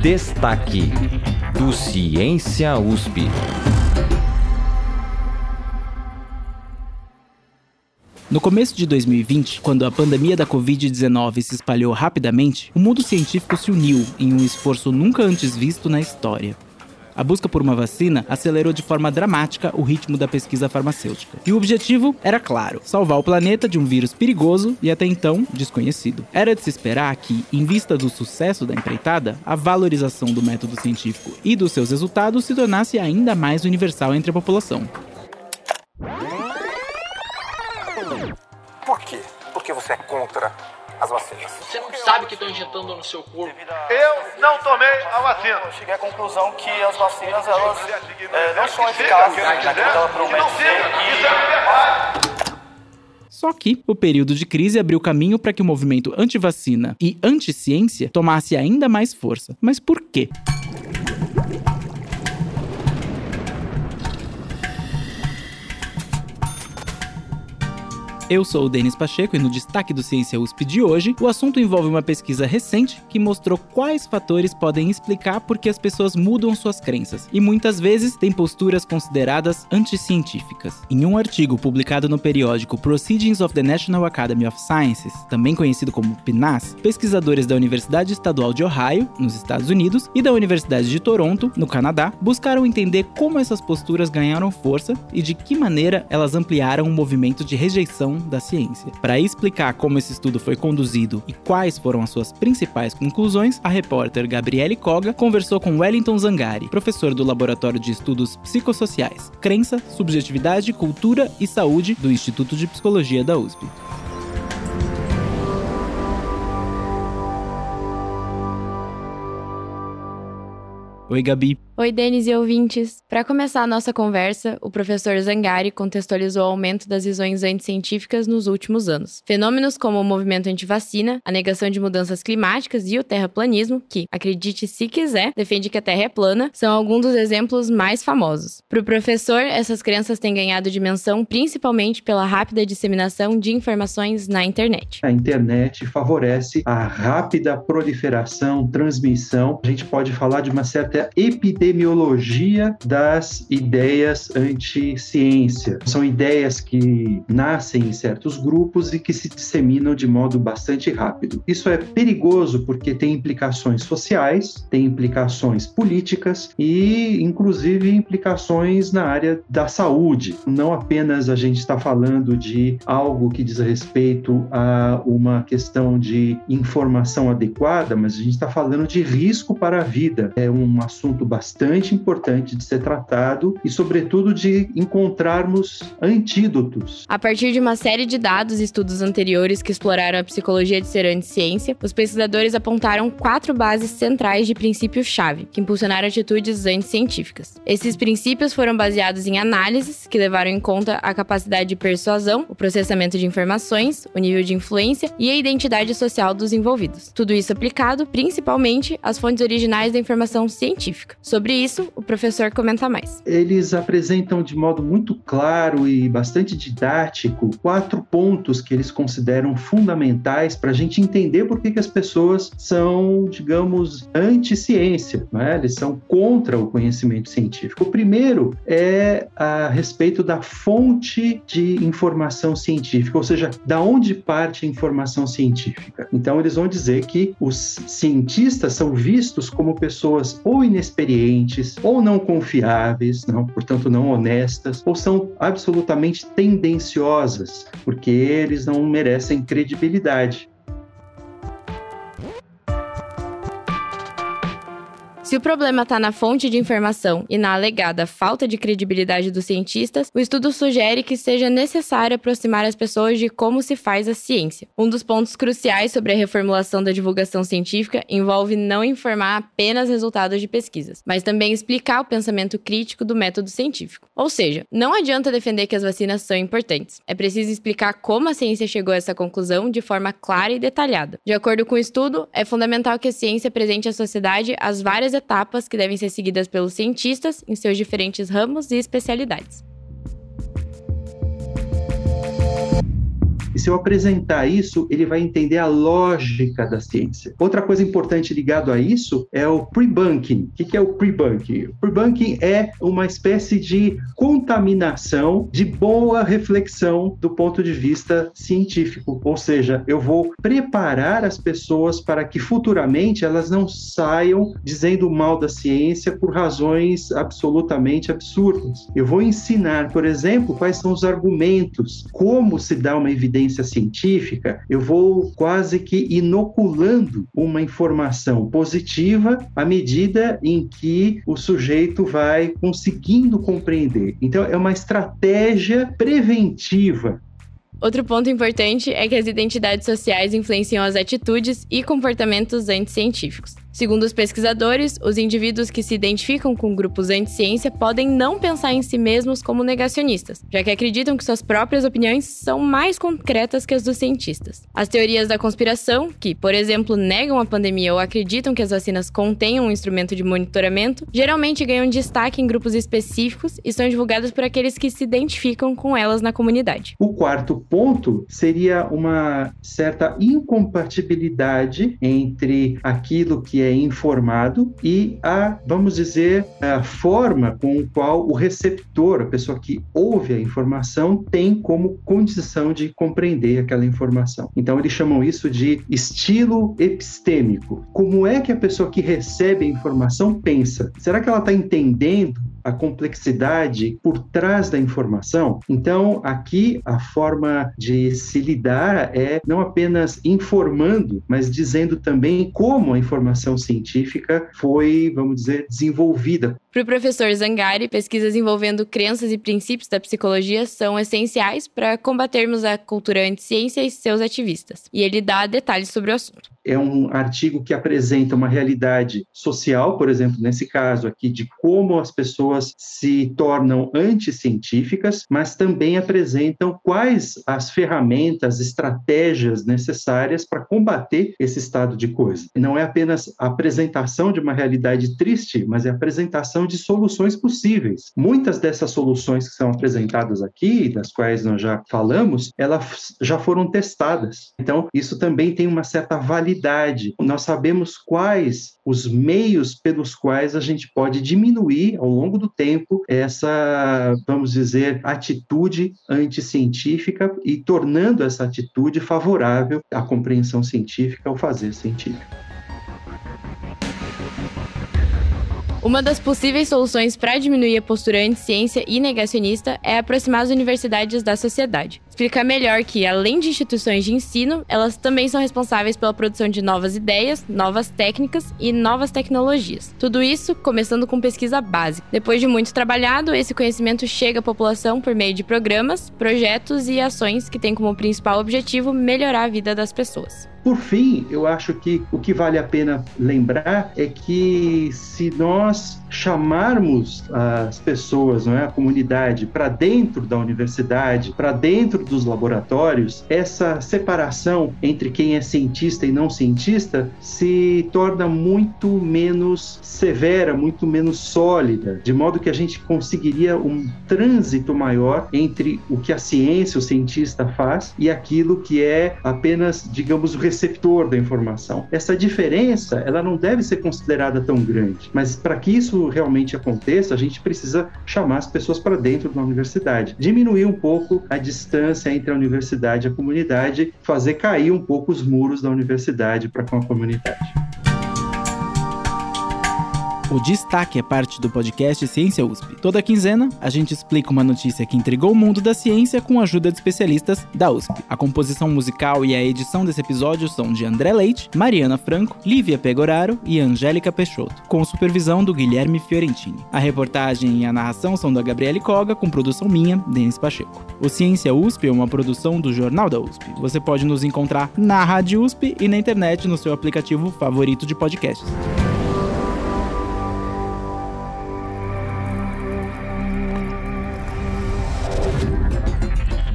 Destaque do Ciência USP. No começo de 2020, quando a pandemia da Covid-19 se espalhou rapidamente, o mundo científico se uniu em um esforço nunca antes visto na história. A busca por uma vacina acelerou de forma dramática o ritmo da pesquisa farmacêutica. E o objetivo era claro: salvar o planeta de um vírus perigoso e até então desconhecido. Era de se esperar que, em vista do sucesso da empreitada, a valorização do método científico e dos seus resultados se tornasse ainda mais universal entre a população. Por quê? Porque você é contra as vacinas. Você não sabe que estão injetando no seu corpo. Eu não tomei a vacina. Eu cheguei à conclusão que as vacinas elas é, não são eficazes naquilo que ela promete ser. E... Só que o período de crise abriu caminho para que o movimento anti-vacina e anti-ciência tomasse ainda mais força. Mas por quê? Eu sou o Denis Pacheco e no destaque do Ciência USP de hoje, o assunto envolve uma pesquisa recente que mostrou quais fatores podem explicar por que as pessoas mudam suas crenças e muitas vezes têm posturas consideradas anticientíficas. Em um artigo publicado no periódico Proceedings of the National Academy of Sciences, também conhecido como PNAS, pesquisadores da Universidade Estadual de Ohio, nos Estados Unidos, e da Universidade de Toronto, no Canadá, buscaram entender como essas posturas ganharam força e de que maneira elas ampliaram o movimento de rejeição da ciência. Para explicar como esse estudo foi conduzido e quais foram as suas principais conclusões, a repórter Gabriele Koga conversou com Wellington Zangari, professor do Laboratório de Estudos Psicossociais, Crença, Subjetividade, Cultura e Saúde do Instituto de Psicologia da USP. Oi, Gabi. Oi, Denis e ouvintes. Para começar a nossa conversa, o professor Zangari contextualizou o aumento das visões anticientíficas nos últimos anos. Fenômenos como o movimento anti-vacina, a negação de mudanças climáticas e o terraplanismo, que, acredite se quiser, defende que a Terra é plana, são alguns dos exemplos mais famosos. Para o professor, essas crenças têm ganhado dimensão principalmente pela rápida disseminação de informações na internet. A internet favorece a rápida proliferação, transmissão. A gente pode falar de uma certa epidemia epidemiologia das ideias anti-ciência. São ideias que nascem em certos grupos e que se disseminam de modo bastante rápido. Isso é perigoso porque tem implicações sociais, tem implicações políticas e, inclusive, implicações na área da saúde. Não apenas a gente está falando de algo que diz respeito a uma questão de informação adequada, mas a gente está falando de risco para a vida. É um assunto bastante bastante importante de ser tratado e, sobretudo, de encontrarmos antídotos. A partir de uma série de dados e estudos anteriores que exploraram a psicologia de ser anti-ciência, os pesquisadores apontaram quatro bases centrais de princípio-chave que impulsionaram atitudes anticientíficas. Esses princípios foram baseados em análises que levaram em conta a capacidade de persuasão, o processamento de informações, o nível de influência e a identidade social dos envolvidos. Tudo isso aplicado principalmente às fontes originais da informação científica. Sobre Sobre isso, o professor comenta mais. Eles apresentam de modo muito claro e bastante didático quatro pontos que eles consideram fundamentais para a gente entender por que, que as pessoas são, digamos, anti-ciência, né? eles são contra o conhecimento científico. O primeiro é a respeito da fonte de informação científica, ou seja, da onde parte a informação científica. Então, eles vão dizer que os cientistas são vistos como pessoas ou inexperientes ou não confiáveis, não, portanto não honestas, ou são absolutamente tendenciosas, porque eles não merecem credibilidade. Se o problema está na fonte de informação e na alegada falta de credibilidade dos cientistas, o estudo sugere que seja necessário aproximar as pessoas de como se faz a ciência. Um dos pontos cruciais sobre a reformulação da divulgação científica envolve não informar apenas resultados de pesquisas, mas também explicar o pensamento crítico do método científico. Ou seja, não adianta defender que as vacinas são importantes. É preciso explicar como a ciência chegou a essa conclusão de forma clara e detalhada. De acordo com o estudo, é fundamental que a ciência apresente à sociedade as várias etapas que devem ser seguidas pelos cientistas em seus diferentes ramos e especialidades. E se eu apresentar isso, ele vai entender a lógica da ciência. Outra coisa importante ligado a isso é o pre-bunking. O que é o pre-bunking? O pre-bunking é uma espécie de contaminação de boa reflexão do ponto de vista científico. Ou seja, eu vou preparar as pessoas para que futuramente elas não saiam dizendo mal da ciência por razões absolutamente absurdas. Eu vou ensinar, por exemplo, quais são os argumentos, como se dá uma evidência científica. Eu vou quase que inoculando uma informação positiva à medida em que o sujeito vai conseguindo compreender. Então, é uma estratégia preventiva Outro ponto importante é que as identidades sociais influenciam as atitudes e comportamentos anticientíficos. Segundo os pesquisadores, os indivíduos que se identificam com grupos anti-ciência podem não pensar em si mesmos como negacionistas, já que acreditam que suas próprias opiniões são mais concretas que as dos cientistas. As teorias da conspiração, que, por exemplo, negam a pandemia ou acreditam que as vacinas contenham um instrumento de monitoramento, geralmente ganham destaque em grupos específicos e são divulgadas por aqueles que se identificam com elas na comunidade. O quarto ponto seria uma certa incompatibilidade entre aquilo que é informado e a, vamos dizer, a forma com qual o receptor, a pessoa que ouve a informação, tem como condição de compreender aquela informação. Então, eles chamam isso de estilo epistêmico. Como é que a pessoa que recebe a informação pensa? Será que ela está entendendo a complexidade por trás da informação. Então, aqui a forma de se lidar é não apenas informando, mas dizendo também como a informação científica foi, vamos dizer, desenvolvida. Para o professor Zangari, pesquisas envolvendo crenças e princípios da psicologia são essenciais para combatermos a cultura anti-ciência e seus ativistas. E ele dá detalhes sobre o assunto. É um artigo que apresenta uma realidade social, por exemplo, nesse caso aqui, de como as pessoas se tornam anticientíficas, mas também apresentam quais as ferramentas, estratégias necessárias para combater esse estado de coisa. Não é apenas a apresentação de uma realidade triste, mas é a apresentação de soluções possíveis. Muitas dessas soluções que são apresentadas aqui, das quais nós já falamos, elas já foram testadas. Então, isso também tem uma certa validade. Nós sabemos quais os meios pelos quais a gente pode diminuir ao longo do tempo essa, vamos dizer, atitude anticientífica e tornando essa atitude favorável à compreensão científica, ao fazer científico. Uma das possíveis soluções para diminuir a postura anti-ciência e negacionista é aproximar as universidades da sociedade. Explicar melhor que, além de instituições de ensino, elas também são responsáveis pela produção de novas ideias, novas técnicas e novas tecnologias. Tudo isso começando com pesquisa básica. Depois de muito trabalhado, esse conhecimento chega à população por meio de programas, projetos e ações que têm como principal objetivo melhorar a vida das pessoas. Por fim, eu acho que o que vale a pena lembrar é que se nós chamarmos as pessoas, não é, a comunidade para dentro da universidade, para dentro dos laboratórios, essa separação entre quem é cientista e não cientista se torna muito menos severa, muito menos sólida, de modo que a gente conseguiria um trânsito maior entre o que a ciência, o cientista faz e aquilo que é apenas, digamos, o receptor da informação. Essa diferença, ela não deve ser considerada tão grande, mas para que isso realmente aconteça, a gente precisa chamar as pessoas para dentro da universidade, diminuir um pouco a distância entre a universidade e a comunidade, fazer cair um pouco os muros da universidade para com a comunidade. O Destaque é parte do podcast Ciência USP. Toda quinzena, a gente explica uma notícia que intrigou o mundo da ciência com a ajuda de especialistas da USP. A composição musical e a edição desse episódio são de André Leite, Mariana Franco, Lívia Pegoraro e Angélica Peixoto, com supervisão do Guilherme Fiorentini. A reportagem e a narração são da Gabriele Koga, com produção minha, Denis Pacheco. O Ciência USP é uma produção do Jornal da USP. Você pode nos encontrar na Rádio USP e na internet no seu aplicativo favorito de podcasts.